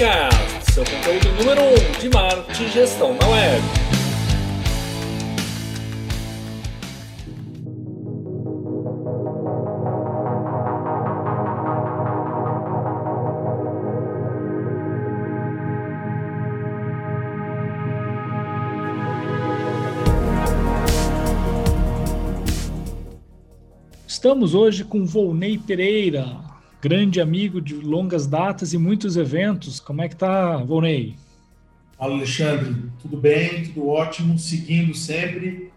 Seu conteúdo número 1 um de marketing e gestão na web. Estamos hoje com Volney Pereira, grande amigo de longas datas e muitos eventos. Como é que tá, Volney? Fala, Alexandre. Tudo bem, tudo ótimo, seguindo sempre.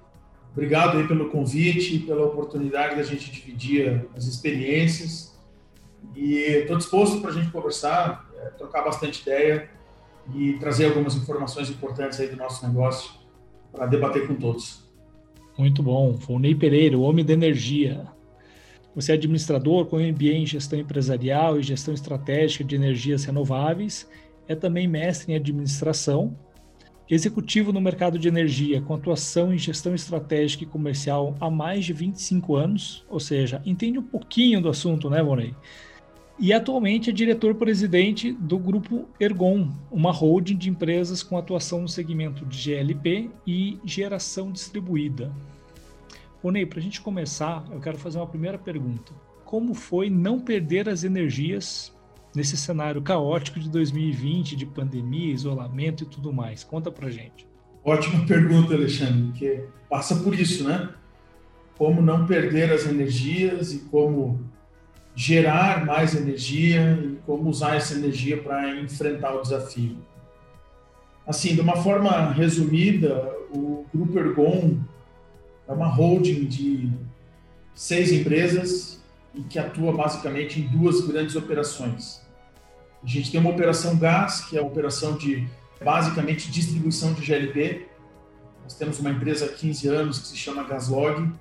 Obrigado aí pelo convite, pela oportunidade da gente dividir as experiências. E estou disposto para a gente conversar, é, trocar bastante ideia e trazer algumas informações importantes aí do nosso negócio para debater com todos. Muito bom. Volney Pereira, o homem da energia. Você é administrador com MBA em gestão empresarial e gestão estratégica de energias renováveis, é também mestre em administração, executivo no mercado de energia com atuação em gestão estratégica e comercial há mais de 25 anos, ou seja, entende um pouquinho do assunto, né, Vonei? E atualmente é diretor-presidente do grupo Ergon, uma holding de empresas com atuação no segmento de GLP e geração distribuída. Ô Ney, para a gente começar, eu quero fazer uma primeira pergunta. Como foi não perder as energias nesse cenário caótico de 2020, de pandemia, isolamento e tudo mais? Conta para gente. Ótima pergunta, Alexandre, porque passa por isso, né? Como não perder as energias e como gerar mais energia e como usar essa energia para enfrentar o desafio. Assim, de uma forma resumida, o Grupo Ergon é uma holding de seis empresas e que atua basicamente em duas grandes operações. A gente tem uma operação gás, que é a operação de basicamente distribuição de GLP. Nós temos uma empresa há 15 anos que se chama Gaslog,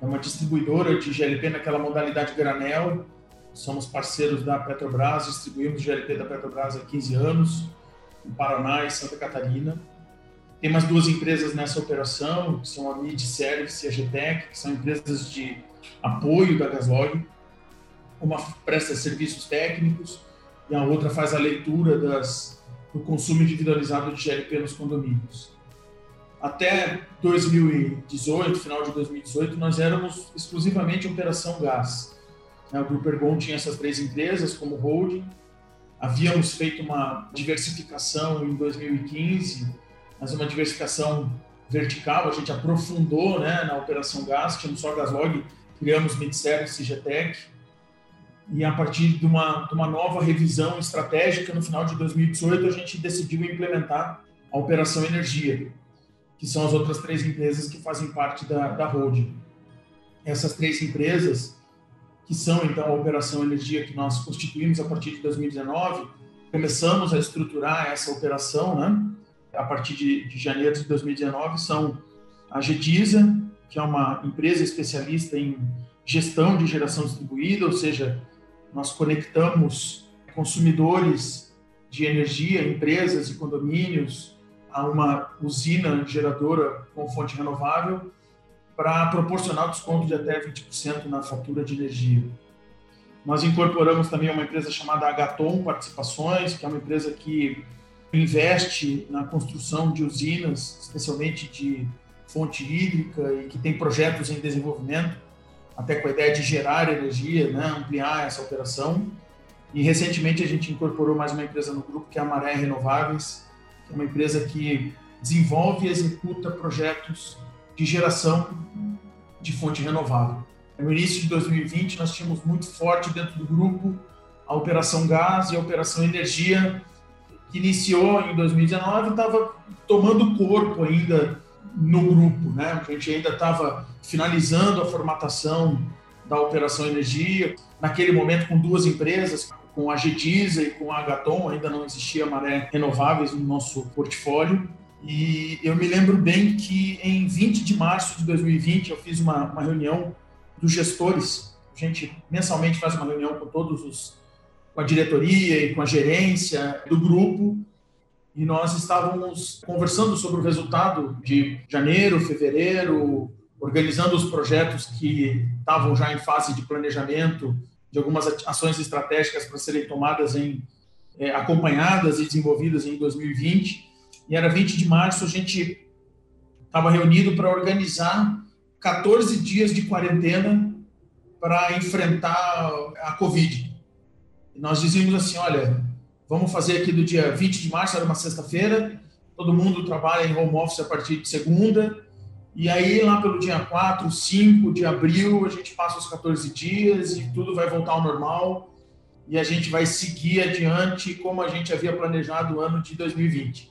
é uma distribuidora de GLP naquela modalidade granel. Somos parceiros da Petrobras, distribuímos GLP da Petrobras há 15 anos, em Paraná e Santa Catarina. Tem mais duas empresas nessa operação, que são a Mid Service e a GTEC, que são empresas de apoio da Gaslog. Uma presta serviços técnicos e a outra faz a leitura das, do consumo individualizado de GLP nos condomínios. Até 2018, final de 2018, nós éramos exclusivamente operação gás. O Grupo Ergon tinha essas três empresas como holding. Havíamos feito uma diversificação em 2015 mas uma diversificação vertical, a gente aprofundou né, na operação gás, tínhamos só Gaslog, criamos Midservice e GTEC, e a partir de uma, de uma nova revisão estratégica, no final de 2018, a gente decidiu implementar a Operação Energia, que são as outras três empresas que fazem parte da, da holding. Essas três empresas, que são então a Operação Energia que nós constituímos a partir de 2019, começamos a estruturar essa operação, né? A partir de, de janeiro de 2019 são a Gedisa, que é uma empresa especialista em gestão de geração distribuída, ou seja, nós conectamos consumidores de energia, empresas e condomínios a uma usina geradora com fonte renovável para proporcionar desconto de até 20% na fatura de energia. Nós incorporamos também uma empresa chamada Agaton Participações, que é uma empresa que investe na construção de usinas, especialmente de fonte hídrica e que tem projetos em desenvolvimento, até com a ideia de gerar energia, né, ampliar essa operação. E recentemente a gente incorporou mais uma empresa no grupo, que é a Maré Renováveis, que é uma empresa que desenvolve e executa projetos de geração de fonte renovável. No início de 2020, nós tínhamos muito forte dentro do grupo a operação gás e a operação energia, que iniciou em 2019 estava tomando corpo ainda no grupo, né? A gente ainda estava finalizando a formatação da operação energia, naquele momento com duas empresas, com a Gedisa e com a Agaton, ainda não existia Maré Renováveis no nosso portfólio. E eu me lembro bem que em 20 de março de 2020 eu fiz uma, uma reunião dos gestores. A gente mensalmente faz uma reunião com todos os com a diretoria e com a gerência do grupo e nós estávamos conversando sobre o resultado de janeiro, fevereiro, organizando os projetos que estavam já em fase de planejamento de algumas ações estratégicas para serem tomadas em é, acompanhadas e desenvolvidas em 2020. E era 20 de março, a gente estava reunido para organizar 14 dias de quarentena para enfrentar a Covid. Nós dizíamos assim: olha, vamos fazer aqui do dia 20 de março, era uma sexta-feira, todo mundo trabalha em home office a partir de segunda, e aí lá pelo dia 4, 5 de abril, a gente passa os 14 dias e tudo vai voltar ao normal, e a gente vai seguir adiante como a gente havia planejado o ano de 2020.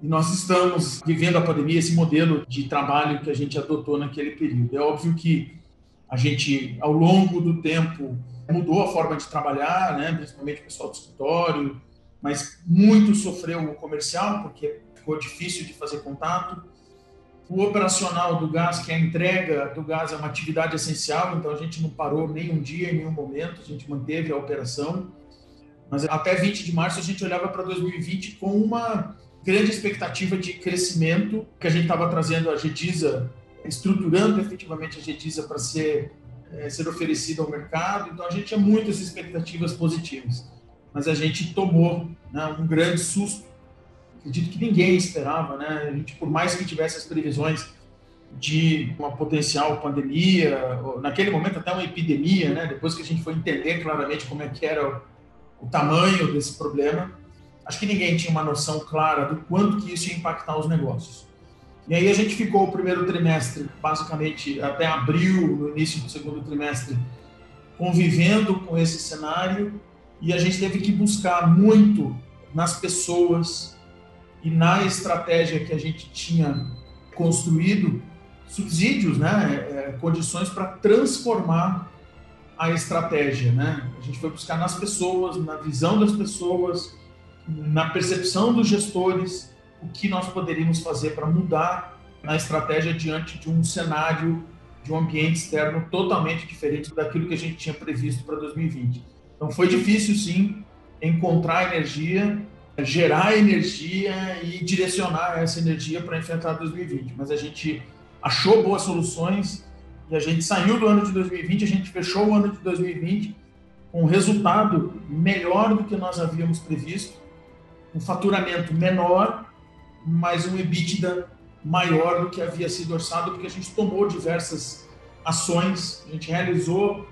E nós estamos vivendo a pandemia, esse modelo de trabalho que a gente adotou naquele período. É óbvio que a gente, ao longo do tempo, mudou a forma de trabalhar, né? principalmente o pessoal do escritório, mas muito sofreu o comercial, porque ficou difícil de fazer contato. O operacional do gás, que é a entrega do gás, é uma atividade essencial, então a gente não parou nem um dia, em nenhum momento, a gente manteve a operação. Mas até 20 de março a gente olhava para 2020 com uma grande expectativa de crescimento, que a gente estava trazendo a GEDISA, estruturando efetivamente a GEDISA para ser, é, ser oferecida ao mercado. Então, a gente tinha muitas expectativas positivas. Mas a gente tomou né, um grande susto. Acredito que ninguém esperava. Né? A gente, por mais que tivesse as previsões de uma potencial pandemia, naquele momento até uma epidemia, né? depois que a gente foi entender claramente como é que era o, o tamanho desse problema, acho que ninguém tinha uma noção clara do quanto que isso ia impactar os negócios. E aí a gente ficou o primeiro trimestre, basicamente até abril, no início do segundo trimestre, convivendo com esse cenário e a gente teve que buscar muito nas pessoas e na estratégia que a gente tinha construído subsídios, né, é, condições para transformar a estratégia, né? A gente foi buscar nas pessoas, na visão das pessoas, na percepção dos gestores, o que nós poderíamos fazer para mudar na estratégia diante de um cenário, de um ambiente externo totalmente diferente daquilo que a gente tinha previsto para 2020. Então foi difícil, sim, encontrar energia, gerar energia e direcionar essa energia para enfrentar 2020. Mas a gente achou boas soluções e a gente saiu do ano de 2020, a gente fechou o ano de 2020 com um resultado melhor do que nós havíamos previsto um faturamento menor, mas um EBITDA maior do que havia sido orçado, porque a gente tomou diversas ações, a gente realizou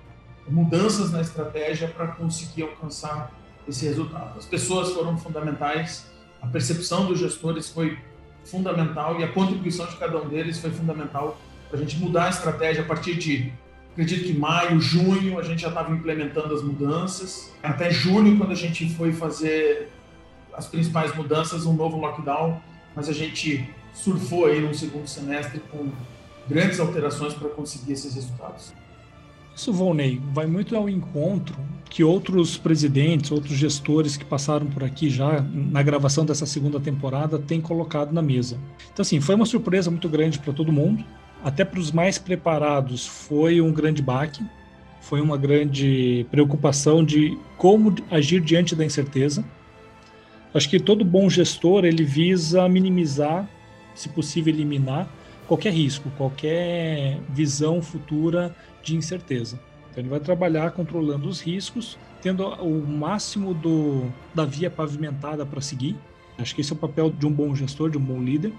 mudanças na estratégia para conseguir alcançar esse resultado. As pessoas foram fundamentais, a percepção dos gestores foi fundamental e a contribuição de cada um deles foi fundamental para a gente mudar a estratégia a partir de, acredito que maio, junho, a gente já estava implementando as mudanças. Até julho, quando a gente foi fazer as principais mudanças, um novo lockdown, mas a gente surfou aí no segundo semestre com grandes alterações para conseguir esses resultados. Isso, Volney, vai muito ao encontro que outros presidentes, outros gestores que passaram por aqui já na gravação dessa segunda temporada têm colocado na mesa. Então, assim, foi uma surpresa muito grande para todo mundo, até para os mais preparados foi um grande baque, foi uma grande preocupação de como agir diante da incerteza. Acho que todo bom gestor ele visa minimizar, se possível eliminar qualquer risco, qualquer visão futura de incerteza. Então ele vai trabalhar controlando os riscos, tendo o máximo do, da via pavimentada para seguir. Acho que esse é o papel de um bom gestor, de um bom líder.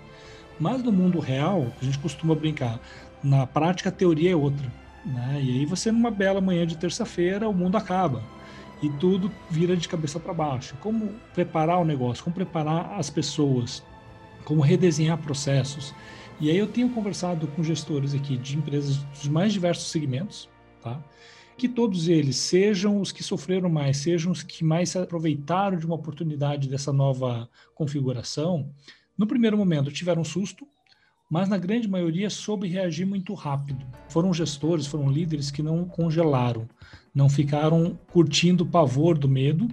Mas no mundo real, a gente costuma brincar, na prática a teoria é outra. Né? E aí você numa bela manhã de terça-feira o mundo acaba e tudo vira de cabeça para baixo. Como preparar o negócio, como preparar as pessoas, como redesenhar processos. E aí eu tenho conversado com gestores aqui de empresas dos mais diversos segmentos, tá? Que todos eles sejam os que sofreram mais, sejam os que mais se aproveitaram de uma oportunidade dessa nova configuração, no primeiro momento tiveram um susto, mas na grande maioria soube reagir muito rápido. Foram gestores, foram líderes que não congelaram, não ficaram curtindo o pavor do medo,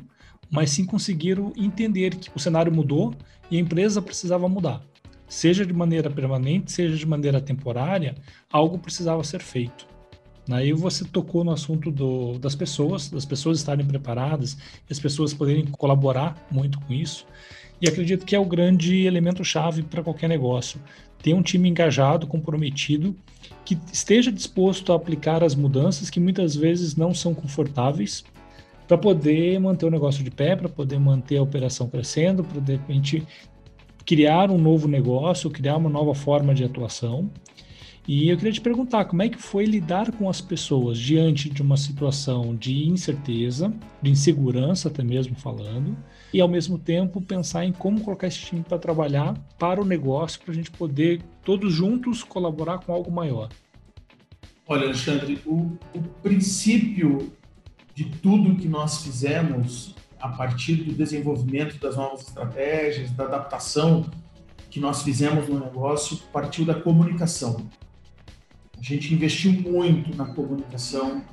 mas sim conseguiram entender que o cenário mudou e a empresa precisava mudar. Seja de maneira permanente, seja de maneira temporária, algo precisava ser feito. Aí você tocou no assunto do, das pessoas, das pessoas estarem preparadas, as pessoas poderem colaborar muito com isso. E acredito que é o grande elemento chave para qualquer negócio. Ter um time engajado, comprometido que esteja disposto a aplicar as mudanças que muitas vezes não são confortáveis, para poder manter o negócio de pé, para poder manter a operação crescendo, para de repente criar um novo negócio, criar uma nova forma de atuação. E eu queria te perguntar, como é que foi lidar com as pessoas diante de uma situação de incerteza, de insegurança até mesmo falando, e ao mesmo tempo pensar em como colocar esse time para trabalhar para o negócio, para a gente poder todos juntos colaborar com algo maior? Olha, Alexandre, o, o princípio de tudo que nós fizemos a partir do desenvolvimento das novas estratégias, da adaptação que nós fizemos no negócio, partiu da comunicação. A gente investiu muito na comunicação,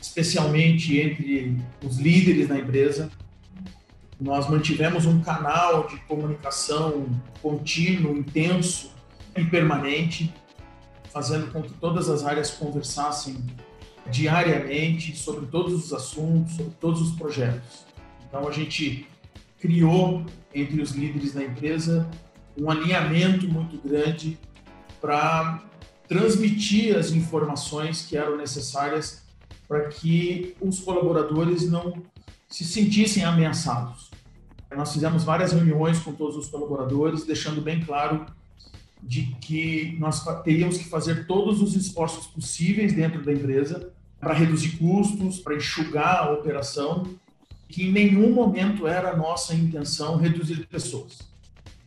especialmente entre os líderes da empresa. Nós mantivemos um canal de comunicação contínuo, intenso e permanente, fazendo com que todas as áreas conversassem diariamente sobre todos os assuntos, sobre todos os projetos. Então a gente criou entre os líderes da empresa um alinhamento muito grande para transmitir as informações que eram necessárias para que os colaboradores não se sentissem ameaçados. Nós fizemos várias reuniões com todos os colaboradores, deixando bem claro de que nós teríamos que fazer todos os esforços possíveis dentro da empresa para reduzir custos, para enxugar a operação que em nenhum momento era nossa intenção reduzir pessoas.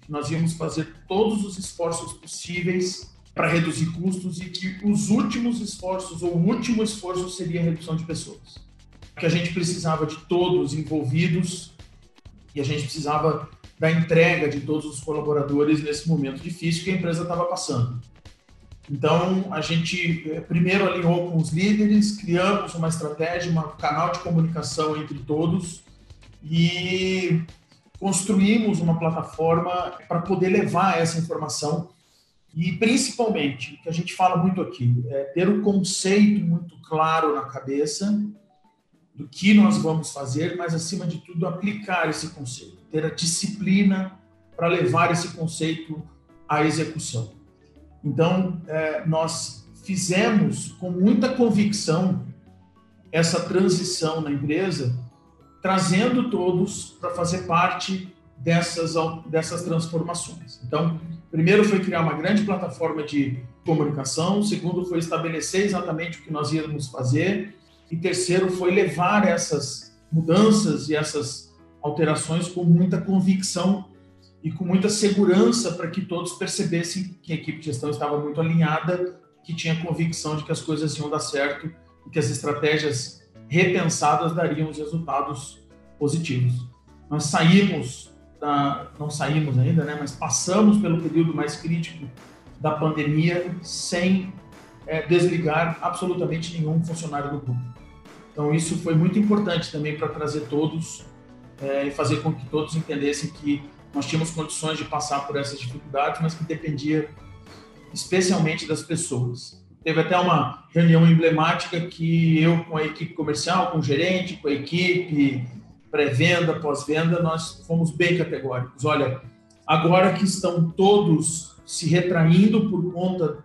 Nós íamos fazer todos os esforços possíveis para reduzir custos e que os últimos esforços ou o último esforço seria a redução de pessoas. Que a gente precisava de todos envolvidos e a gente precisava da entrega de todos os colaboradores nesse momento difícil que a empresa estava passando. Então, a gente eh, primeiro alinhou com os líderes, criamos uma estratégia, um canal de comunicação entre todos e construímos uma plataforma para poder levar essa informação e, principalmente, o que a gente fala muito aqui, é ter um conceito muito claro na cabeça do que nós vamos fazer, mas, acima de tudo, aplicar esse conceito, ter a disciplina para levar esse conceito à execução. Então, é, nós fizemos com muita convicção essa transição na empresa, trazendo todos para fazer parte dessas, dessas transformações. Então, primeiro foi criar uma grande plataforma de comunicação, segundo foi estabelecer exatamente o que nós íamos fazer, e terceiro foi levar essas mudanças e essas alterações com muita convicção e com muita segurança para que todos percebessem que a equipe de gestão estava muito alinhada, que tinha convicção de que as coisas iam dar certo e que as estratégias repensadas dariam os resultados positivos. Nós saímos, da, não saímos ainda, né, mas passamos pelo período mais crítico da pandemia sem é, desligar absolutamente nenhum funcionário do grupo. Então isso foi muito importante também para trazer todos é, e fazer com que todos entendessem que nós tínhamos condições de passar por essas dificuldades, mas que dependia especialmente das pessoas. Teve até uma reunião emblemática que eu, com a equipe comercial, com o gerente, com a equipe pré-venda, pós-venda, nós fomos bem categóricos. Olha, agora que estão todos se retraindo por conta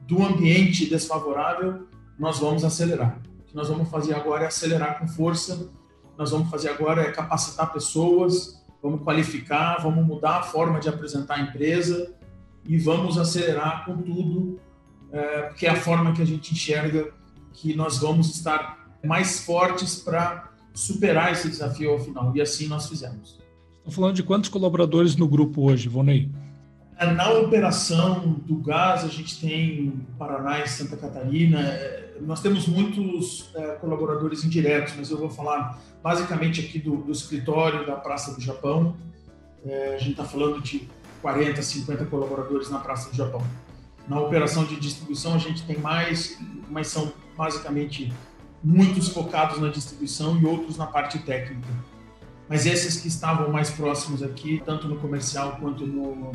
do ambiente desfavorável, nós vamos acelerar. Que nós vamos fazer agora é acelerar com força, nós vamos fazer agora é capacitar pessoas, vamos qualificar, vamos mudar a forma de apresentar a empresa e vamos acelerar com tudo, é, porque é a forma que a gente enxerga que nós vamos estar mais fortes para superar esse desafio ao final. E assim nós fizemos. Estou falando de quantos colaboradores no grupo hoje, Vonei? É, na operação do gás, a gente tem Paraná e Santa Catarina. É, nós temos muitos é, colaboradores indiretos, mas eu vou falar basicamente aqui do, do escritório da Praça do Japão. A gente está falando de 40, 50 colaboradores na Praça do Japão. Na operação de distribuição, a gente tem mais, mas são basicamente muitos focados na distribuição e outros na parte técnica. Mas esses que estavam mais próximos aqui, tanto no comercial quanto no,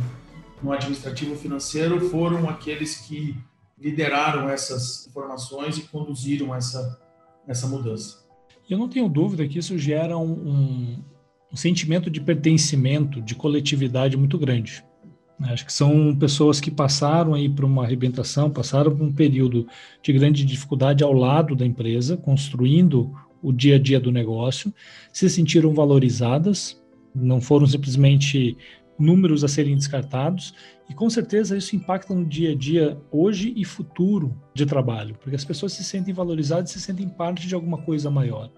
no administrativo financeiro, foram aqueles que lideraram essas informações e conduziram essa, essa mudança. Eu não tenho dúvida que isso gera um, um, um sentimento de pertencimento, de coletividade muito grande. Acho que são pessoas que passaram aí por uma arrebentação, passaram por um período de grande dificuldade ao lado da empresa, construindo o dia a dia do negócio, se sentiram valorizadas, não foram simplesmente números a serem descartados, e com certeza isso impacta no dia a dia, hoje e futuro de trabalho, porque as pessoas se sentem valorizadas se sentem parte de alguma coisa maior.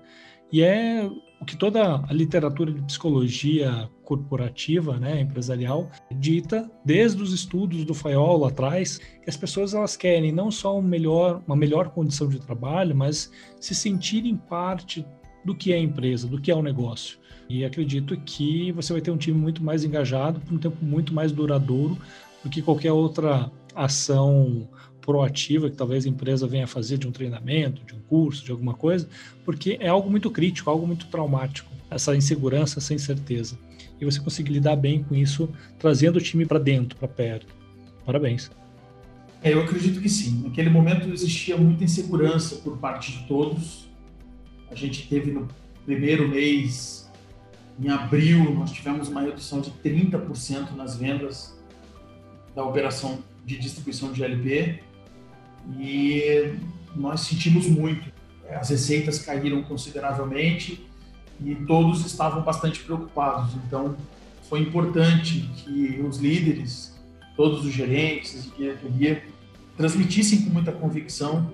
E é o que toda a literatura de psicologia corporativa, né, empresarial, dita desde os estudos do Fayol lá atrás, que as pessoas elas querem não só um melhor, uma melhor condição de trabalho, mas se sentirem parte do que é a empresa, do que é o negócio. E acredito que você vai ter um time muito mais engajado por um tempo muito mais duradouro do que qualquer outra ação proativa que talvez a empresa venha fazer de um treinamento, de um curso, de alguma coisa, porque é algo muito crítico, algo muito traumático, essa insegurança, essa incerteza. E você conseguir lidar bem com isso, trazendo o time para dentro, para perto. Parabéns. É, eu acredito que sim. Naquele momento existia muita insegurança por parte de todos. A gente teve no primeiro mês em abril, nós tivemos uma redução de 30% nas vendas da operação de distribuição de LP e nós sentimos muito. As receitas caíram consideravelmente e todos estavam bastante preocupados. Então, foi importante que os líderes, todos os gerentes e diretoria, transmitissem com muita convicção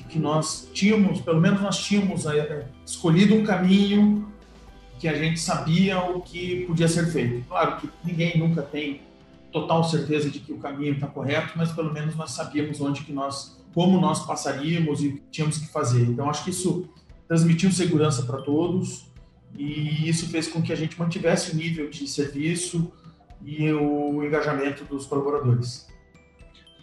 de que nós tínhamos, pelo menos nós tínhamos é, escolhido um caminho que a gente sabia o que podia ser feito. Claro que ninguém nunca tem total certeza de que o caminho está correto, mas pelo menos nós sabíamos onde que nós, como nós passaríamos e tínhamos que fazer. Então acho que isso transmitiu segurança para todos e isso fez com que a gente mantivesse o nível de serviço e o engajamento dos colaboradores.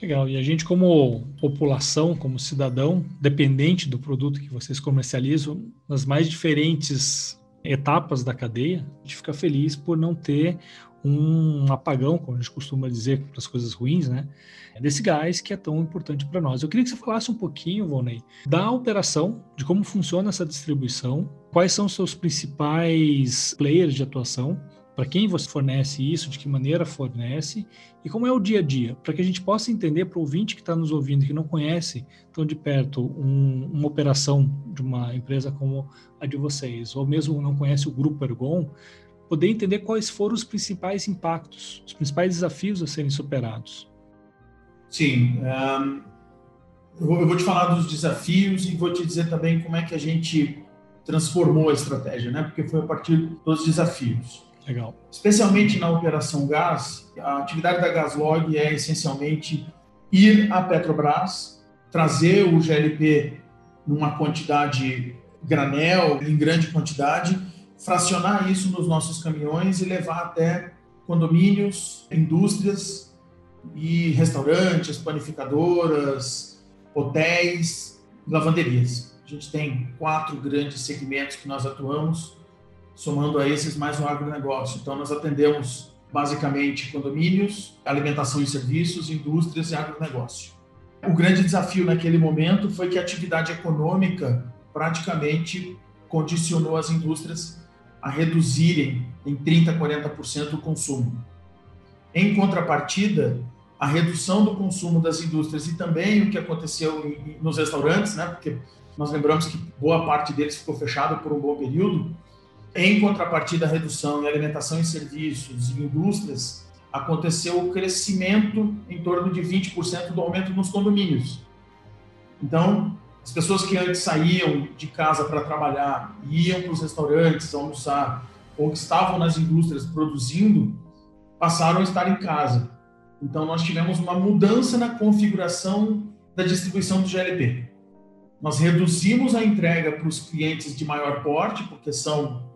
Legal. E a gente, como população, como cidadão, dependente do produto que vocês comercializam, nas mais diferentes etapas da cadeia, a gente fica feliz por não ter um apagão, como a gente costuma dizer para as coisas ruins, né? Desse gás que é tão importante para nós. Eu queria que você falasse um pouquinho, Volney, da operação, de como funciona essa distribuição, quais são os seus principais players de atuação para quem você fornece isso, de que maneira fornece e como é o dia a dia, para que a gente possa entender para o ouvinte que está nos ouvindo, que não conhece tão de perto um, uma operação de uma empresa como a de vocês, ou mesmo não conhece o Grupo Ergon, poder entender quais foram os principais impactos, os principais desafios a serem superados. Sim, um, eu vou te falar dos desafios e vou te dizer também como é que a gente transformou a estratégia, né? Porque foi a partir dos desafios. Legal. Especialmente na operação gás, a atividade da Gaslog é essencialmente ir à Petrobras, trazer o GLP numa quantidade granel, em grande quantidade, fracionar isso nos nossos caminhões e levar até condomínios, indústrias e restaurantes, panificadoras, hotéis, lavanderias. A gente tem quatro grandes segmentos que nós atuamos somando a esses mais um agronegócio. Então, nós atendemos basicamente condomínios, alimentação e serviços, indústrias e agronegócio. O grande desafio naquele momento foi que a atividade econômica praticamente condicionou as indústrias a reduzirem em 30%, 40% o consumo. Em contrapartida, a redução do consumo das indústrias e também o que aconteceu nos restaurantes, né, porque nós lembramos que boa parte deles ficou fechada por um bom período, em contrapartida à redução em alimentação e serviços e indústrias, aconteceu o crescimento em torno de 20% do aumento nos condomínios. Então, as pessoas que antes saíam de casa para trabalhar, iam para os restaurantes almoçar, ou que estavam nas indústrias produzindo, passaram a estar em casa. Então, nós tivemos uma mudança na configuração da distribuição do GLP. Nós reduzimos a entrega para os clientes de maior porte, porque são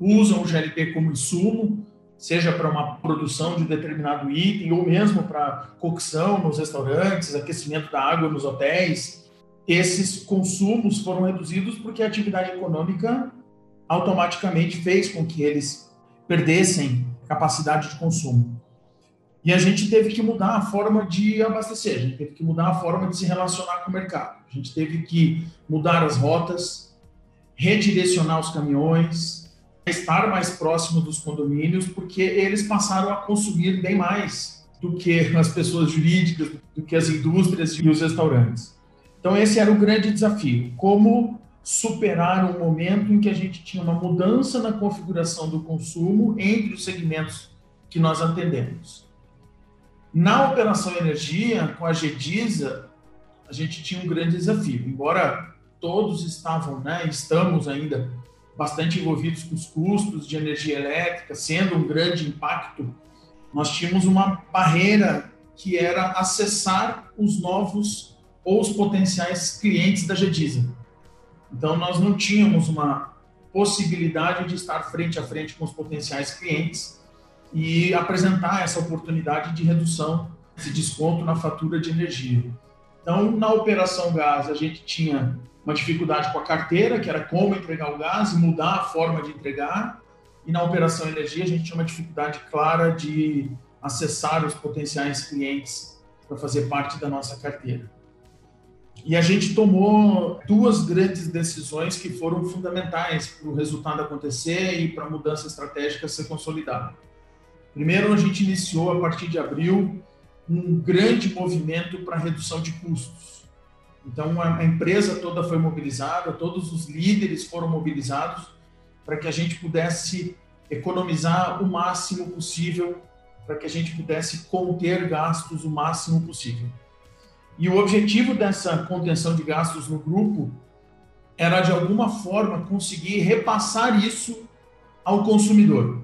usam o GLP como insumo, seja para uma produção de determinado item ou mesmo para cocção nos restaurantes, aquecimento da água nos hotéis. Esses consumos foram reduzidos porque a atividade econômica automaticamente fez com que eles perdessem capacidade de consumo. E a gente teve que mudar a forma de abastecer, a gente teve que mudar a forma de se relacionar com o mercado. A gente teve que mudar as rotas, redirecionar os caminhões, estar mais próximo dos condomínios, porque eles passaram a consumir bem mais do que as pessoas jurídicas, do que as indústrias e os restaurantes. Então, esse era o grande desafio: como superar um momento em que a gente tinha uma mudança na configuração do consumo entre os segmentos que nós atendemos. Na operação energia, com a GEDISA, a gente tinha um grande desafio. Embora todos estavam, né, estamos ainda bastante envolvidos com os custos de energia elétrica, sendo um grande impacto, nós tínhamos uma barreira que era acessar os novos ou os potenciais clientes da GEDISA. Então, nós não tínhamos uma possibilidade de estar frente a frente com os potenciais clientes e apresentar essa oportunidade de redução de desconto na fatura de energia. Então, na operação gás, a gente tinha uma dificuldade com a carteira, que era como entregar o gás e mudar a forma de entregar. E na operação energia, a gente tinha uma dificuldade clara de acessar os potenciais clientes para fazer parte da nossa carteira. E a gente tomou duas grandes decisões que foram fundamentais para o resultado acontecer e para a mudança estratégica ser consolidada. Primeiro, a gente iniciou, a partir de abril, um grande movimento para redução de custos. Então, a empresa toda foi mobilizada, todos os líderes foram mobilizados para que a gente pudesse economizar o máximo possível, para que a gente pudesse conter gastos o máximo possível. E o objetivo dessa contenção de gastos no grupo era, de alguma forma, conseguir repassar isso ao consumidor,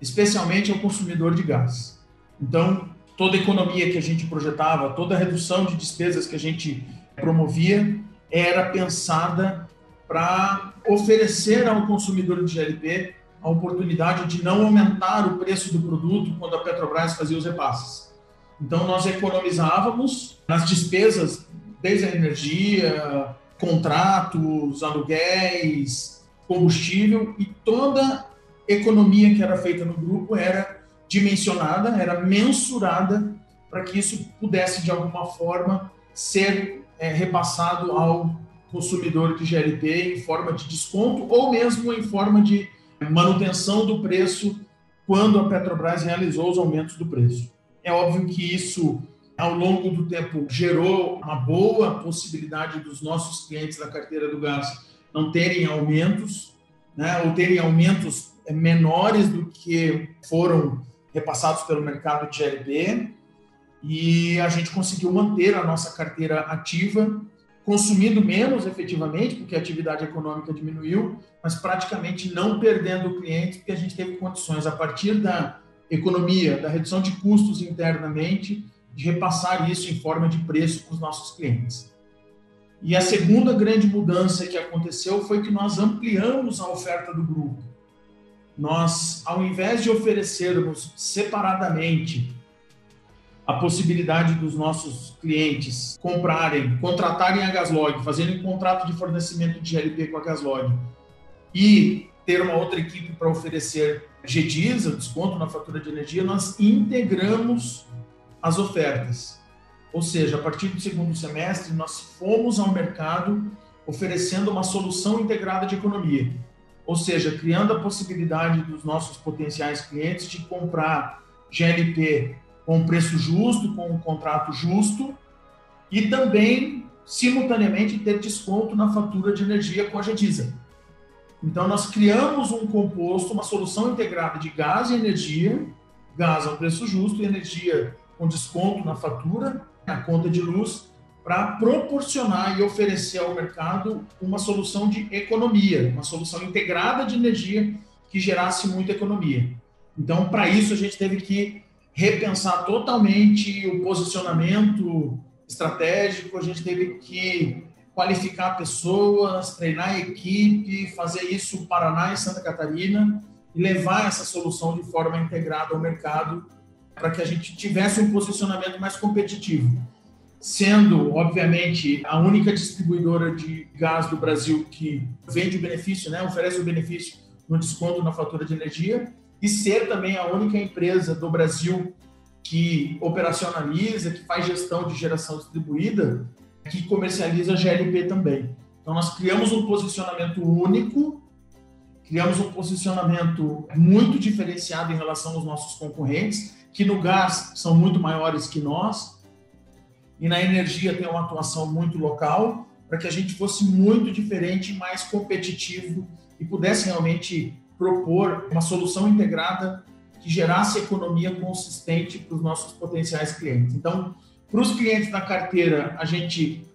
especialmente ao consumidor de gás. Então, toda a economia que a gente projetava, toda a redução de despesas que a gente promovia, era pensada para oferecer ao consumidor de GLP a oportunidade de não aumentar o preço do produto quando a Petrobras fazia os repasses. Então, nós economizávamos nas despesas, desde a energia, contratos, aluguéis, combustível e toda economia que era feita no grupo era dimensionada, era mensurada para que isso pudesse, de alguma forma, ser é, repassado ao consumidor de GLP em forma de desconto ou mesmo em forma de manutenção do preço quando a Petrobras realizou os aumentos do preço. É óbvio que isso, ao longo do tempo, gerou uma boa possibilidade dos nossos clientes da carteira do gás não terem aumentos, né, ou terem aumentos menores do que foram repassados pelo mercado de GLP, e a gente conseguiu manter a nossa carteira ativa, consumindo menos efetivamente, porque a atividade econômica diminuiu, mas praticamente não perdendo clientes, porque a gente teve condições, a partir da economia, da redução de custos internamente, de repassar isso em forma de preço para os nossos clientes. E a segunda grande mudança que aconteceu foi que nós ampliamos a oferta do grupo. Nós, ao invés de oferecermos separadamente a possibilidade dos nossos clientes comprarem, contratarem a Gaslog, fazerem um contrato de fornecimento de GLP com a Gaslog e ter uma outra equipe para oferecer GDISA, desconto na fatura de energia, nós integramos as ofertas. Ou seja, a partir do segundo semestre, nós fomos ao mercado oferecendo uma solução integrada de economia. Ou seja, criando a possibilidade dos nossos potenciais clientes de comprar GLP com preço justo, com um contrato justo e também, simultaneamente, ter desconto na fatura de energia com a GDISA. Então, nós criamos um composto, uma solução integrada de gás e energia, gás a preço justo e energia com desconto na fatura, na conta de luz, para proporcionar e oferecer ao mercado uma solução de economia, uma solução integrada de energia que gerasse muita economia. Então, para isso, a gente teve que repensar totalmente o posicionamento estratégico, a gente teve que qualificar pessoas, treinar a equipe, fazer isso Paraná e Santa Catarina e levar essa solução de forma integrada ao mercado para que a gente tivesse um posicionamento mais competitivo. Sendo, obviamente, a única distribuidora de gás do Brasil que vende o benefício, né, oferece o benefício no desconto na fatura de energia, e ser também a única empresa do Brasil que operacionaliza, que faz gestão de geração distribuída, que comercializa GLP também. Então, nós criamos um posicionamento único, criamos um posicionamento muito diferenciado em relação aos nossos concorrentes, que no gás são muito maiores que nós, e na energia tem uma atuação muito local. para que a gente fosse muito diferente, mais competitivo e pudesse realmente propor uma solução integrada que gerasse economia consistente para os nossos potenciais clientes. Então, para os clientes da carteira, a gente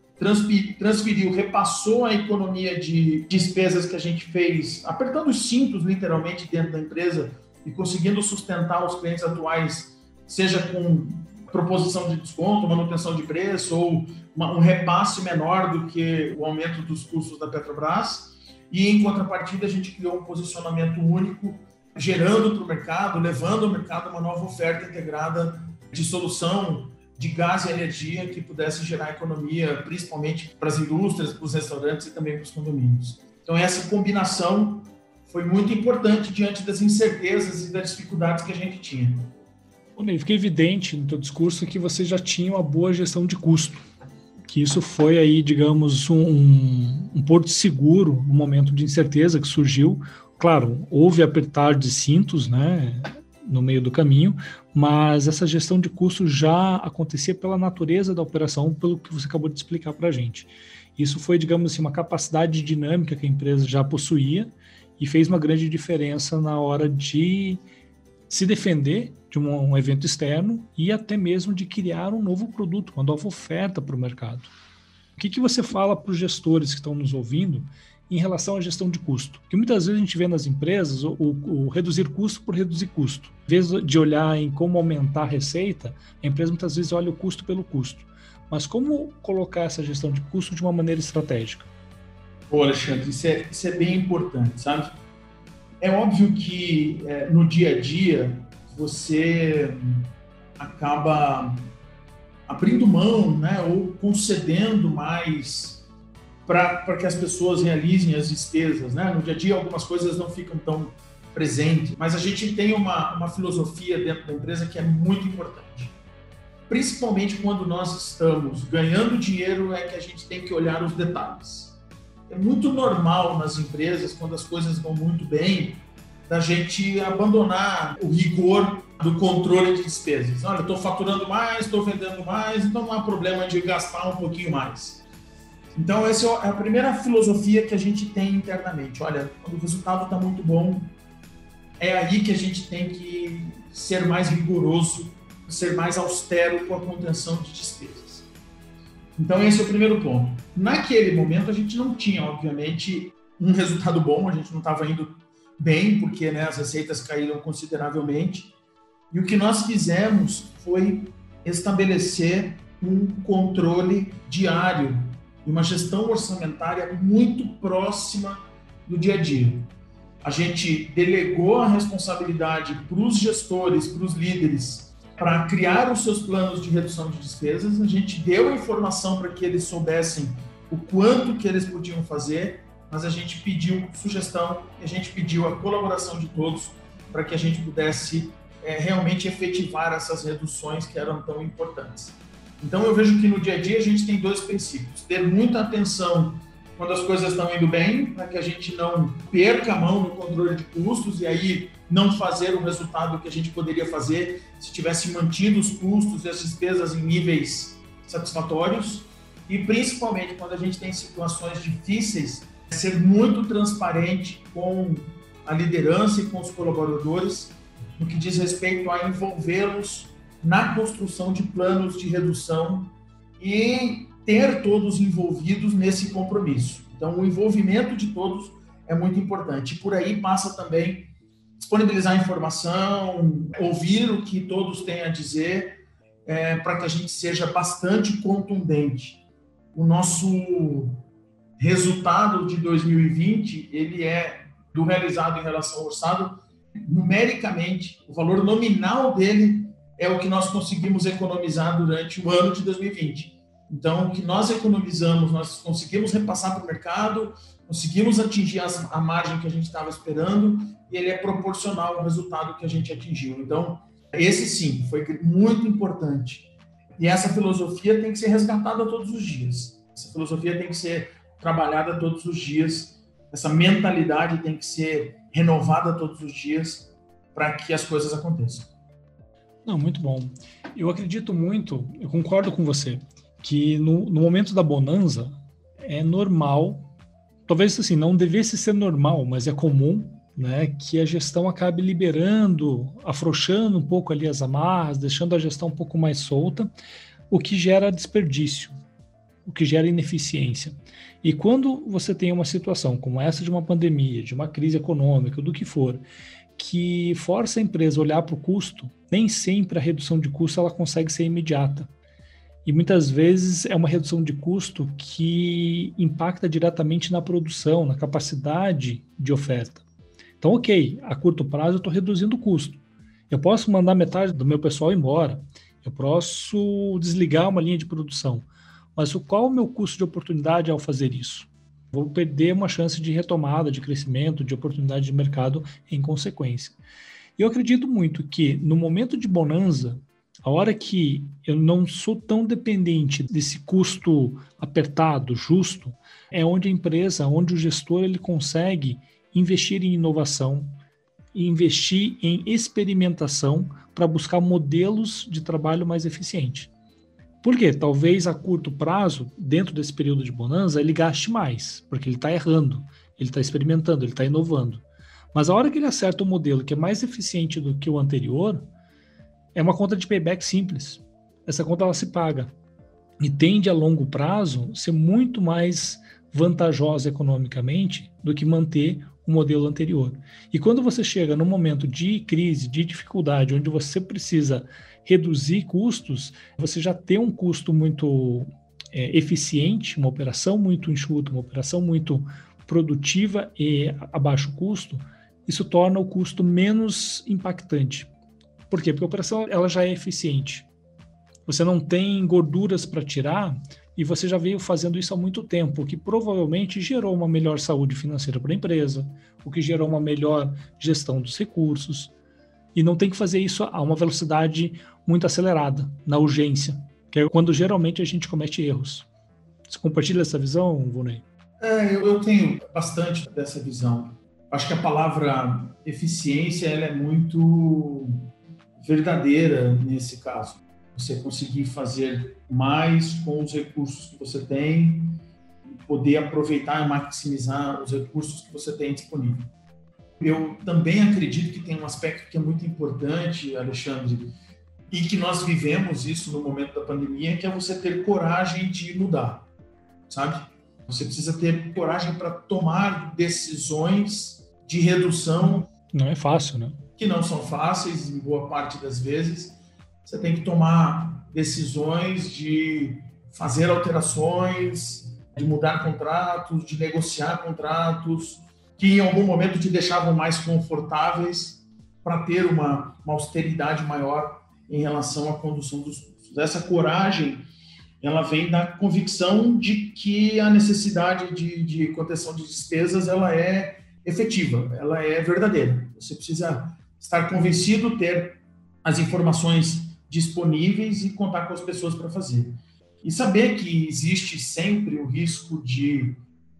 transferiu, repassou a economia de despesas que a gente fez, apertando os cintos literalmente dentro da empresa e conseguindo sustentar os clientes atuais, seja com proposição de desconto, manutenção de preço ou uma, um repasse menor do que o aumento dos custos da Petrobras. E em contrapartida, a gente criou um posicionamento único, gerando para o mercado, levando ao mercado uma nova oferta integrada de solução de gás e energia que pudesse gerar economia, principalmente para as indústrias, para os restaurantes e também para os condomínios. Então, essa combinação foi muito importante diante das incertezas e das dificuldades que a gente tinha. Fica evidente no teu discurso que você já tinha uma boa gestão de custo, que isso foi aí, digamos, um, um porto seguro no momento de incerteza que surgiu. Claro, houve apertar de cintos, né, no meio do caminho, mas essa gestão de custo já acontecia pela natureza da operação, pelo que você acabou de explicar para a gente. Isso foi, digamos assim, uma capacidade dinâmica que a empresa já possuía e fez uma grande diferença na hora de se defender de um, um evento externo e até mesmo de criar um novo produto, uma nova oferta para o mercado. O que, que você fala para os gestores que estão nos ouvindo em relação à gestão de custo? Que muitas vezes a gente vê nas empresas o, o, o, reduzir custo por reduzir custo. Em vez de olhar em como aumentar a receita, a empresa muitas vezes olha o custo pelo custo. Mas como colocar essa gestão de custo de uma maneira estratégica? Pô, Alexandre, isso é, isso é bem importante, sabe? É óbvio que é, no dia a dia você acaba abrindo mão, né, ou concedendo mais para que as pessoas realizem as despesas, né? No dia a dia algumas coisas não ficam tão presentes, mas a gente tem uma, uma filosofia dentro da empresa que é muito importante. Principalmente quando nós estamos ganhando dinheiro, é que a gente tem que olhar os detalhes. É muito normal nas empresas, quando as coisas vão muito bem, da gente abandonar o rigor do controle de despesas. Olha, estou faturando mais, estou vendendo mais, então não há problema de gastar um pouquinho mais. Então, essa é a primeira filosofia que a gente tem internamente. Olha, quando o resultado está muito bom, é aí que a gente tem que ser mais rigoroso, ser mais austero com a contenção de despesas. Então, esse é o primeiro ponto. Naquele momento, a gente não tinha, obviamente, um resultado bom, a gente não estava indo bem, porque né, as receitas caíram consideravelmente. E o que nós fizemos foi estabelecer um controle diário e uma gestão orçamentária muito próxima do dia a dia. A gente delegou a responsabilidade para os gestores, para os líderes, para criar os seus planos de redução de despesas. A gente deu a informação para que eles soubessem o quanto que eles podiam fazer mas a gente pediu sugestão, a gente pediu a colaboração de todos para que a gente pudesse é, realmente efetivar essas reduções que eram tão importantes. Então eu vejo que no dia a dia a gente tem dois princípios: ter muita atenção quando as coisas estão indo bem, para que a gente não perca a mão no controle de custos e aí não fazer o resultado que a gente poderia fazer se tivesse mantido os custos e as despesas em níveis satisfatórios. E principalmente quando a gente tem situações difíceis, ser muito transparente com a liderança e com os colaboradores no que diz respeito a envolvê-los na construção de planos de redução e ter todos envolvidos nesse compromisso. Então, o envolvimento de todos é muito importante. Por aí passa também disponibilizar informação, ouvir o que todos têm a dizer, é, para que a gente seja bastante contundente. O nosso resultado de 2020 ele é do realizado em relação ao orçado. Numericamente o valor nominal dele é o que nós conseguimos economizar durante o ano de 2020 então o que nós economizamos nós conseguimos repassar para o mercado conseguimos atingir a margem que a gente estava esperando e ele é proporcional ao resultado que a gente atingiu. Então esse sim foi muito importante. E essa filosofia tem que ser resgatada todos os dias. Essa filosofia tem que ser trabalhada todos os dias. Essa mentalidade tem que ser renovada todos os dias para que as coisas aconteçam. Não, muito bom. Eu acredito muito, eu concordo com você, que no, no momento da bonança é normal, talvez assim, não devesse ser normal, mas é comum, né, que a gestão acabe liberando, afrouxando um pouco ali as amarras, deixando a gestão um pouco mais solta, o que gera desperdício, o que gera ineficiência. E quando você tem uma situação como essa de uma pandemia, de uma crise econômica, do que for, que força a empresa a olhar para o custo, nem sempre a redução de custo ela consegue ser imediata. E muitas vezes é uma redução de custo que impacta diretamente na produção, na capacidade de oferta. Então, ok, a curto prazo eu estou reduzindo o custo. Eu posso mandar metade do meu pessoal embora, eu posso desligar uma linha de produção, mas qual o meu custo de oportunidade ao fazer isso? Vou perder uma chance de retomada, de crescimento, de oportunidade de mercado em consequência. Eu acredito muito que no momento de bonança, a hora que eu não sou tão dependente desse custo apertado, justo, é onde a empresa, onde o gestor ele consegue investir em inovação, investir em experimentação para buscar modelos de trabalho mais eficientes. Por quê? Talvez a curto prazo, dentro desse período de bonança, ele gaste mais, porque ele está errando, ele está experimentando, ele está inovando. Mas a hora que ele acerta um modelo que é mais eficiente do que o anterior, é uma conta de payback simples. Essa conta ela se paga e tende a longo prazo ser muito mais vantajosa economicamente do que manter o modelo anterior. E quando você chega no momento de crise, de dificuldade, onde você precisa reduzir custos, você já tem um custo muito é, eficiente, uma operação muito enxuta, uma operação muito produtiva e a baixo custo, isso torna o custo menos impactante. Por quê? Porque a operação ela já é eficiente. Você não tem gorduras para tirar e você já veio fazendo isso há muito tempo, o que provavelmente gerou uma melhor saúde financeira para a empresa, o que gerou uma melhor gestão dos recursos. E não tem que fazer isso a uma velocidade muito acelerada, na urgência, que é quando geralmente a gente comete erros. Você compartilha essa visão, Vonei? É, eu, eu tenho bastante dessa visão. Acho que a palavra eficiência ela é muito verdadeira nesse caso. Você conseguir fazer mais com os recursos que você tem, poder aproveitar e maximizar os recursos que você tem disponível. Eu também acredito que tem um aspecto que é muito importante, Alexandre, e que nós vivemos isso no momento da pandemia, que é você ter coragem de mudar, sabe? Você precisa ter coragem para tomar decisões de redução. Não é fácil, né? Que não são fáceis em boa parte das vezes. Você tem que tomar decisões de fazer alterações, de mudar contratos, de negociar contratos, que em algum momento te deixavam mais confortáveis para ter uma, uma austeridade maior em relação à condução dos custos. Essa coragem, ela vem da convicção de que a necessidade de, de contenção de despesas ela é efetiva, ela é verdadeira. Você precisa estar convencido, ter as informações disponíveis e contar com as pessoas para fazer. E saber que existe sempre o risco de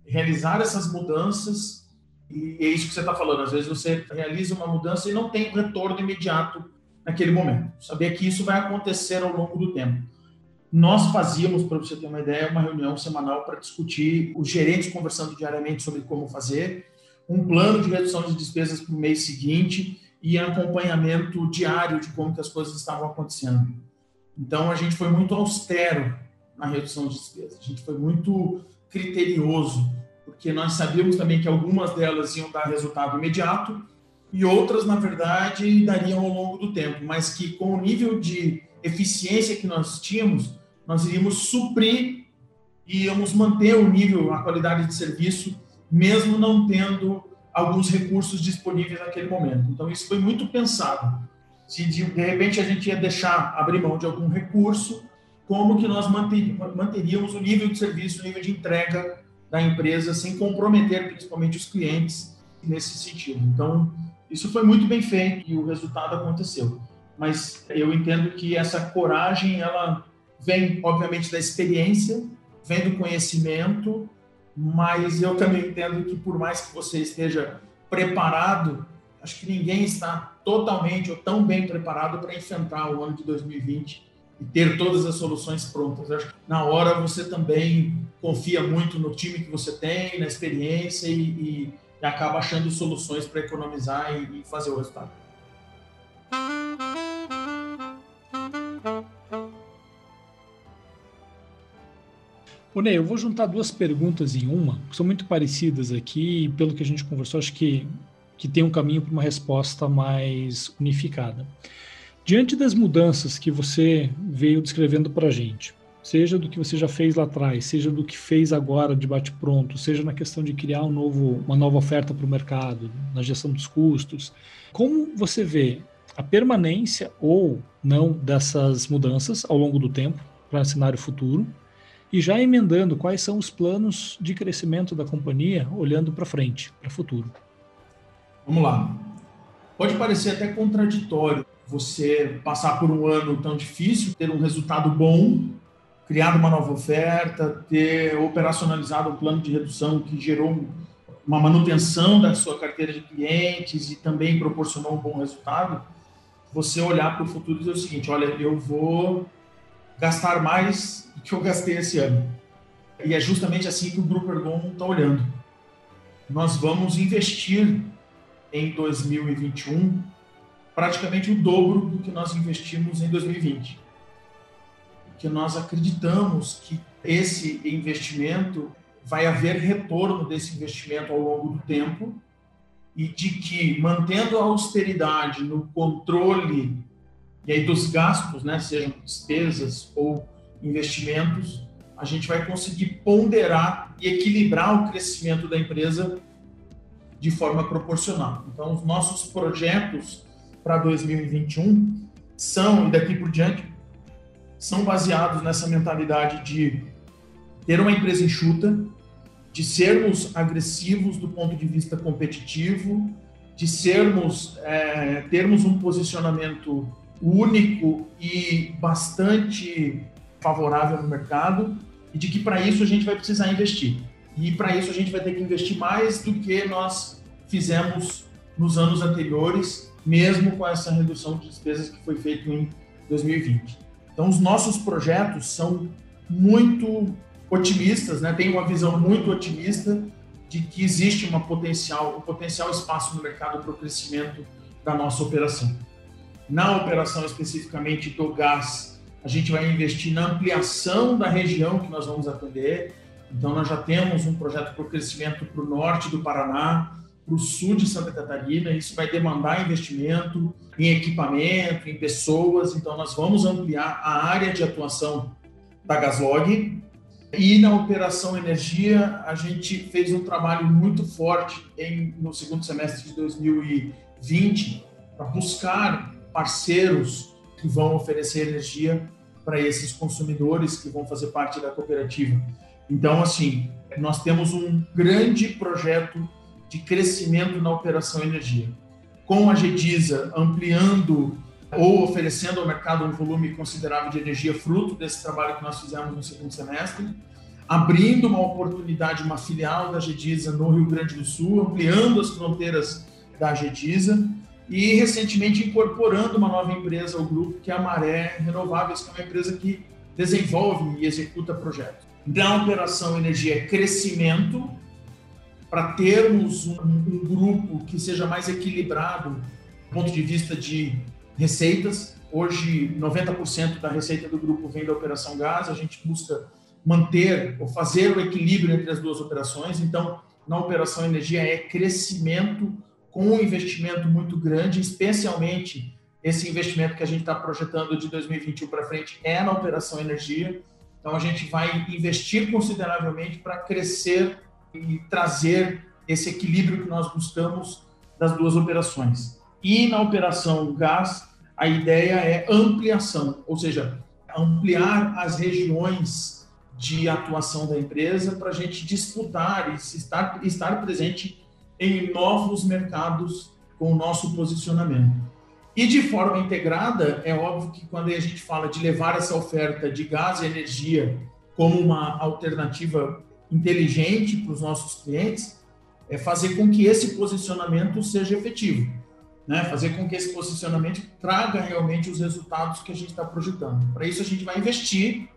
realizar essas mudanças e é isso que você está falando. Às vezes você realiza uma mudança e não tem retorno imediato naquele momento. Saber que isso vai acontecer ao longo do tempo. Nós fazíamos, para você ter uma ideia, uma reunião semanal para discutir, os gerentes conversando diariamente sobre como fazer, um plano de redução de despesas para o mês seguinte e acompanhamento diário de como que as coisas estavam acontecendo. Então, a gente foi muito austero na redução de despesas, a gente foi muito criterioso, porque nós sabíamos também que algumas delas iam dar resultado imediato, e outras, na verdade, dariam ao longo do tempo, mas que com o nível de eficiência que nós tínhamos, nós iríamos suprir e íamos manter o nível, a qualidade de serviço, mesmo não tendo alguns recursos disponíveis naquele momento. Então, isso foi muito pensado. Se de, de repente a gente ia deixar abrir mão de algum recurso, como que nós manteríamos o nível de serviço, o nível de entrega da empresa, sem comprometer principalmente os clientes nesse sentido. Então, isso foi muito bem feito e o resultado aconteceu. Mas eu entendo que essa coragem, ela vem, obviamente, da experiência, vem do conhecimento, mas eu também entendo que por mais que você esteja preparado, acho que ninguém está totalmente ou tão bem preparado para enfrentar o ano de 2020 e ter todas as soluções prontas. acho que na hora você também confia muito no time que você tem, na experiência e, e, e acaba achando soluções para economizar e, e fazer o resultado. Ô Ney, eu vou juntar duas perguntas em uma, que são muito parecidas aqui, e pelo que a gente conversou, acho que, que tem um caminho para uma resposta mais unificada. Diante das mudanças que você veio descrevendo para a gente, seja do que você já fez lá atrás, seja do que fez agora de bate-pronto, seja na questão de criar um novo, uma nova oferta para o mercado, na gestão dos custos, como você vê a permanência ou não dessas mudanças ao longo do tempo para o cenário futuro? E já emendando, quais são os planos de crescimento da companhia olhando para frente, para o futuro? Vamos lá. Pode parecer até contraditório você passar por um ano tão difícil, ter um resultado bom, criar uma nova oferta, ter operacionalizado um plano de redução que gerou uma manutenção da sua carteira de clientes e também proporcionou um bom resultado. Você olhar para o futuro e dizer o seguinte: olha, eu vou gastar mais que eu gastei esse ano. E é justamente assim que o Grupo Ergon está olhando. Nós vamos investir em 2021 praticamente o dobro do que nós investimos em 2020. Porque nós acreditamos que esse investimento vai haver retorno desse investimento ao longo do tempo e de que mantendo a austeridade no controle e aí dos gastos, né, sejam despesas ou investimentos, a gente vai conseguir ponderar e equilibrar o crescimento da empresa de forma proporcional. Então, os nossos projetos para 2021 são, e daqui por diante, são baseados nessa mentalidade de ter uma empresa enxuta, de sermos agressivos do ponto de vista competitivo, de sermos, é, termos um posicionamento único e bastante favorável no mercado e de que para isso a gente vai precisar investir. E para isso a gente vai ter que investir mais do que nós fizemos nos anos anteriores, mesmo com essa redução de despesas que foi feita em 2020. Então, os nossos projetos são muito otimistas, né? tem uma visão muito otimista de que existe uma potencial, um potencial espaço no mercado para o crescimento da nossa operação. Na operação especificamente do gás, a gente vai investir na ampliação da região que nós vamos atender. Então, nós já temos um projeto para o crescimento para o norte do Paraná, para o sul de Santa Catarina. Isso vai demandar investimento em equipamento, em pessoas. Então, nós vamos ampliar a área de atuação da Gaslog. E na operação energia, a gente fez um trabalho muito forte em, no segundo semestre de 2020 para buscar parceiros que vão oferecer energia para esses consumidores que vão fazer parte da cooperativa. Então, assim, nós temos um grande projeto de crescimento na operação energia. Com a GEDISA ampliando ou oferecendo ao mercado um volume considerável de energia fruto desse trabalho que nós fizemos no segundo semestre, abrindo uma oportunidade, uma filial da GEDISA no Rio Grande do Sul, ampliando as fronteiras da GEDISA e recentemente incorporando uma nova empresa ao grupo, que é a Maré Renováveis, que é uma empresa que desenvolve e executa projetos. Da operação energia é crescimento, para termos um, um, grupo que seja mais equilibrado do ponto de vista de receitas. Hoje, 90% da receita do grupo vem da operação gás, a gente busca manter ou fazer o equilíbrio entre as duas operações. Então, na operação energia é crescimento com um investimento muito grande, especialmente esse investimento que a gente está projetando de 2021 para frente é na operação energia. Então a gente vai investir consideravelmente para crescer e trazer esse equilíbrio que nós buscamos das duas operações. E na operação gás, a ideia é ampliação, ou seja, ampliar as regiões de atuação da empresa para a gente disputar e estar, estar presente em novos mercados com o nosso posicionamento. E de forma integrada, é óbvio que quando a gente fala de levar essa oferta de gás e energia como uma alternativa inteligente para os nossos clientes, é fazer com que esse posicionamento seja efetivo. né? fazer com que esse posicionamento traga realmente os resultados que a gente está projetando. Para isso, a gente vai investir,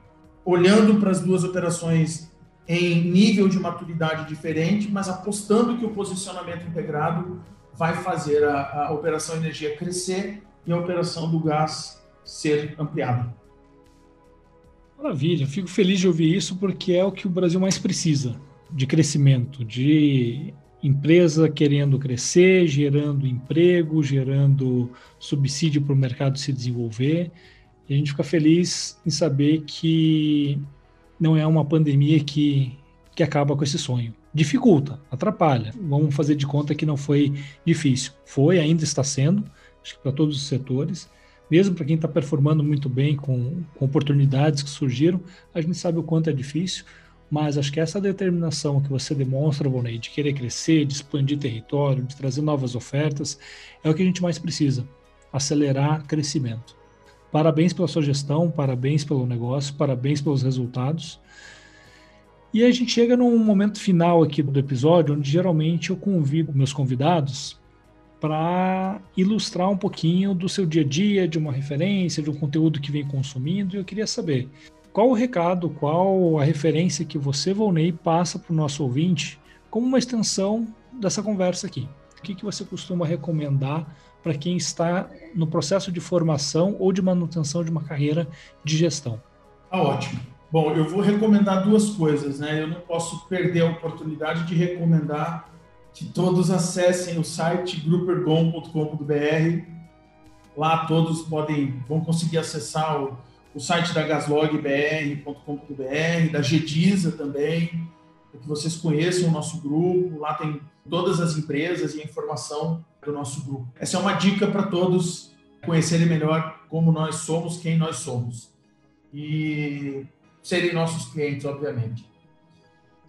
olhando para as duas operações em nível de maturidade diferente, mas apostando que o posicionamento integrado vai fazer a, a operação energia crescer e a operação do gás ser ampliada. Maravilha, fico feliz de ouvir isso porque é o que o Brasil mais precisa de crescimento, de empresa querendo crescer, gerando emprego, gerando subsídio para o mercado se desenvolver. E a gente fica feliz em saber que não é uma pandemia que, que acaba com esse sonho. Dificulta, atrapalha. Vamos fazer de conta que não foi difícil. Foi, ainda está sendo, acho que para todos os setores. Mesmo para quem está performando muito bem com, com oportunidades que surgiram, a gente sabe o quanto é difícil mas acho que essa determinação que você demonstra, Bonei, de querer crescer, de expandir território, de trazer novas ofertas, é o que a gente mais precisa: acelerar crescimento. Parabéns pela sua gestão, parabéns pelo negócio, parabéns pelos resultados. E a gente chega num momento final aqui do episódio, onde geralmente eu convido meus convidados para ilustrar um pouquinho do seu dia a dia, de uma referência, de um conteúdo que vem consumindo. E eu queria saber, qual o recado, qual a referência que você, Volney, passa para o nosso ouvinte como uma extensão dessa conversa aqui? O que, que você costuma recomendar para quem está no processo de formação ou de manutenção de uma carreira de gestão? Ah, ótimo. Bom, eu vou recomendar duas coisas, né? Eu não posso perder a oportunidade de recomendar que todos acessem o site grupergon.com.br. Lá todos podem vão conseguir acessar o o site da gaslogbr.com.br, da Gedisa também, para que vocês conheçam o nosso grupo. Lá tem todas as empresas e a informação do nosso grupo. Essa é uma dica para todos conhecerem melhor como nós somos, quem nós somos. E serem nossos clientes, obviamente.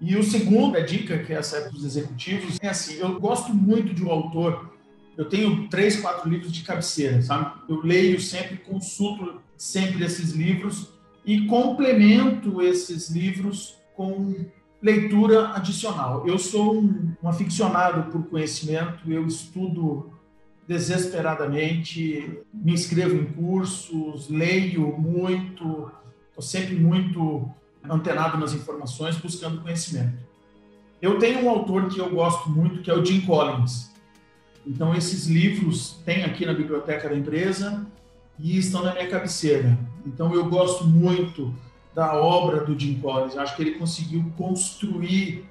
E o segundo, a dica que essa é para os executivos, é assim, eu gosto muito de um autor, eu tenho três, quatro livros de cabeceira, sabe? Eu leio sempre, consulto sempre esses livros e complemento esses livros com leitura adicional. Eu sou um, um aficionado por conhecimento, eu estudo desesperadamente, me inscrevo em cursos, leio muito, estou sempre muito antenado nas informações, buscando conhecimento. Eu tenho um autor que eu gosto muito, que é o Jim Collins. Então, esses livros tem aqui na biblioteca da empresa e estão na minha cabeceira. Então eu gosto muito da obra do Jim Collins. Acho que ele conseguiu construir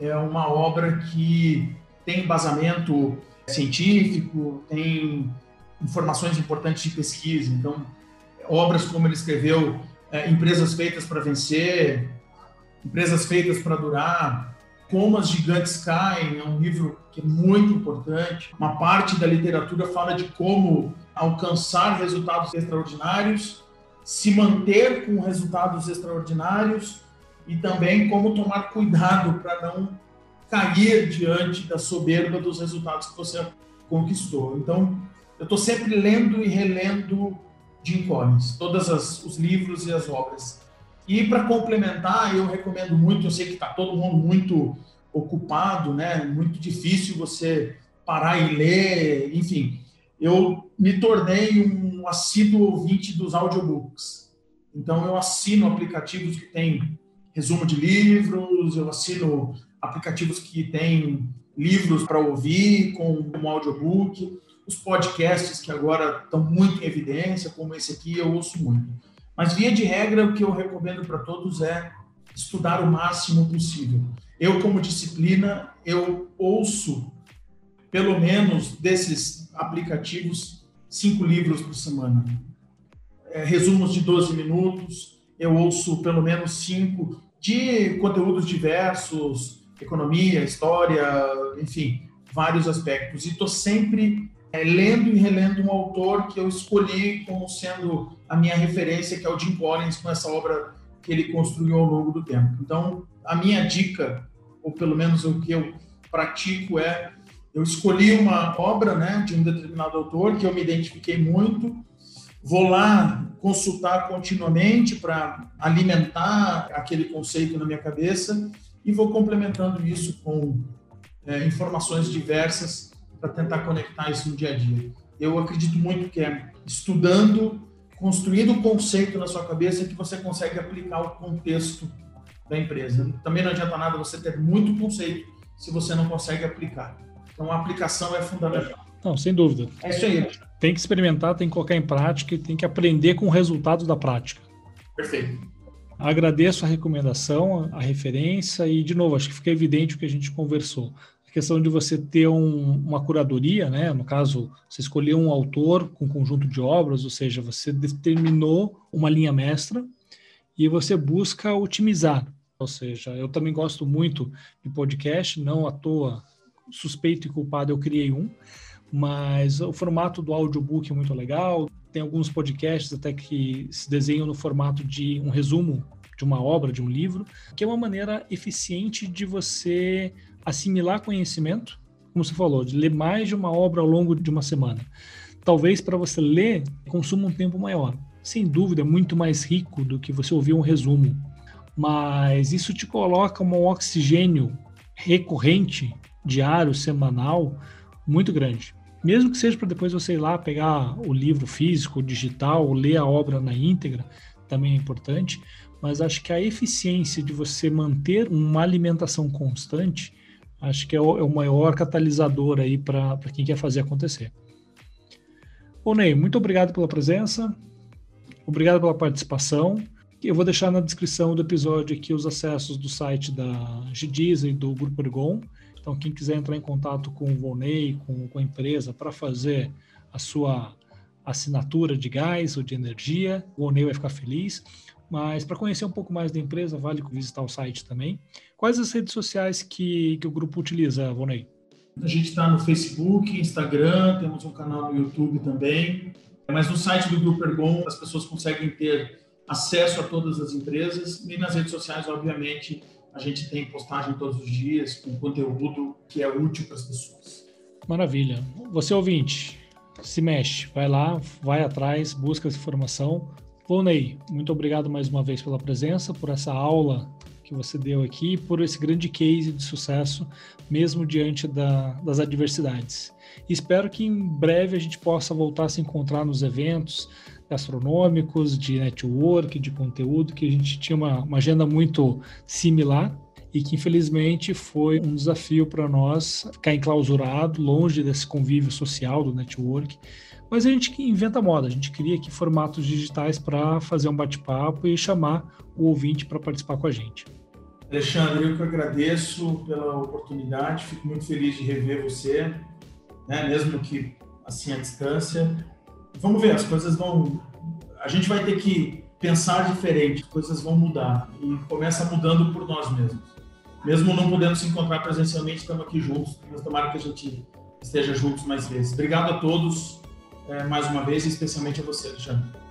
é, uma obra que tem embasamento científico, tem informações importantes de pesquisa. Então, obras como ele escreveu, é, Empresas Feitas para Vencer, Empresas Feitas para Durar, Como as Gigantes Caem, é um livro que é muito importante. Uma parte da literatura fala de como alcançar resultados extraordinários, se manter com resultados extraordinários e também como tomar cuidado para não cair diante da soberba dos resultados que você conquistou. Então, eu estou sempre lendo e relendo Jim Collins, todos os livros e as obras. E para complementar, eu recomendo muito, eu sei que está todo mundo muito ocupado, né? Muito difícil você parar e ler, enfim eu me tornei um assíduo ouvinte dos audiobooks. Então, eu assino aplicativos que têm resumo de livros, eu assino aplicativos que têm livros para ouvir com um audiobook, os podcasts que agora estão muito em evidência, como esse aqui, eu ouço muito. Mas, via de regra, o que eu recomendo para todos é estudar o máximo possível. Eu, como disciplina, eu ouço pelo menos desses aplicativos, cinco livros por semana. É, resumos de 12 minutos, eu ouço pelo menos cinco de conteúdos diversos, economia, história, enfim, vários aspectos. E estou sempre é, lendo e relendo um autor que eu escolhi como sendo a minha referência, que é o Jim Collins, com essa obra que ele construiu ao longo do tempo. Então, a minha dica, ou pelo menos o que eu pratico, é eu escolhi uma obra né, de um determinado autor que eu me identifiquei muito, vou lá consultar continuamente para alimentar aquele conceito na minha cabeça e vou complementando isso com é, informações diversas para tentar conectar isso no dia a dia. Eu acredito muito que é estudando, construindo o conceito na sua cabeça que você consegue aplicar o contexto da empresa. Também não adianta nada você ter muito conceito se você não consegue aplicar. Então, a aplicação é fundamental. Não, sem dúvida. É isso aí. Tem que experimentar, tem que colocar em prática e tem que aprender com o resultado da prática. Perfeito. Agradeço a recomendação, a referência e, de novo, acho que fica evidente o que a gente conversou. Questão de você ter um, uma curadoria, né? no caso, você escolheu um autor com um conjunto de obras, ou seja, você determinou uma linha mestra e você busca otimizar. Ou seja, eu também gosto muito de podcast, não à toa, suspeito e culpado, eu criei um, mas o formato do audiobook é muito legal. Tem alguns podcasts até que se desenham no formato de um resumo de uma obra, de um livro, que é uma maneira eficiente de você assimilar conhecimento, como você falou, de ler mais de uma obra ao longo de uma semana. Talvez para você ler, consuma um tempo maior. Sem dúvida, é muito mais rico do que você ouvir um resumo mas isso te coloca um oxigênio recorrente, diário, semanal, muito grande. Mesmo que seja para depois você ir lá pegar o livro físico, digital, ler a obra na íntegra, também é importante, mas acho que a eficiência de você manter uma alimentação constante, acho que é o, é o maior catalisador aí para quem quer fazer acontecer. Ô Ney, muito obrigado pela presença, obrigado pela participação. Eu vou deixar na descrição do episódio aqui os acessos do site da Gidiza e do Grupo Ergon. Então, quem quiser entrar em contato com o Volney, com, com a empresa, para fazer a sua assinatura de gás ou de energia, o Volney vai ficar feliz. Mas para conhecer um pouco mais da empresa, vale visitar o site também. Quais as redes sociais que, que o grupo utiliza, Volney? A gente está no Facebook, Instagram, temos um canal no YouTube também. Mas no site do Grupo Ergon, as pessoas conseguem ter acesso a todas as empresas e nas redes sociais, obviamente, a gente tem postagem todos os dias com conteúdo que é útil para as pessoas. Maravilha. Você ouvinte, se mexe, vai lá, vai atrás, busca essa informação. Volney, muito obrigado mais uma vez pela presença, por essa aula que você deu aqui, por esse grande case de sucesso, mesmo diante da, das adversidades. Espero que em breve a gente possa voltar a se encontrar nos eventos, gastronômicos, de network, de conteúdo, que a gente tinha uma, uma agenda muito similar e que infelizmente foi um desafio para nós ficar enclausurado, longe desse convívio social do network. Mas a gente inventa moda, a gente cria aqui formatos digitais para fazer um bate-papo e chamar o ouvinte para participar com a gente. Alexandre, eu que agradeço pela oportunidade, fico muito feliz de rever você, né, mesmo que assim à distância vamos ver, as coisas vão. A gente vai ter que pensar diferente, as coisas vão mudar. E começa mudando por nós mesmos. Mesmo não podendo se encontrar presencialmente, estamos aqui juntos. Mas tomara que a gente esteja juntos mais vezes. Obrigado a todos é, mais uma vez, especialmente a você, Alexandre.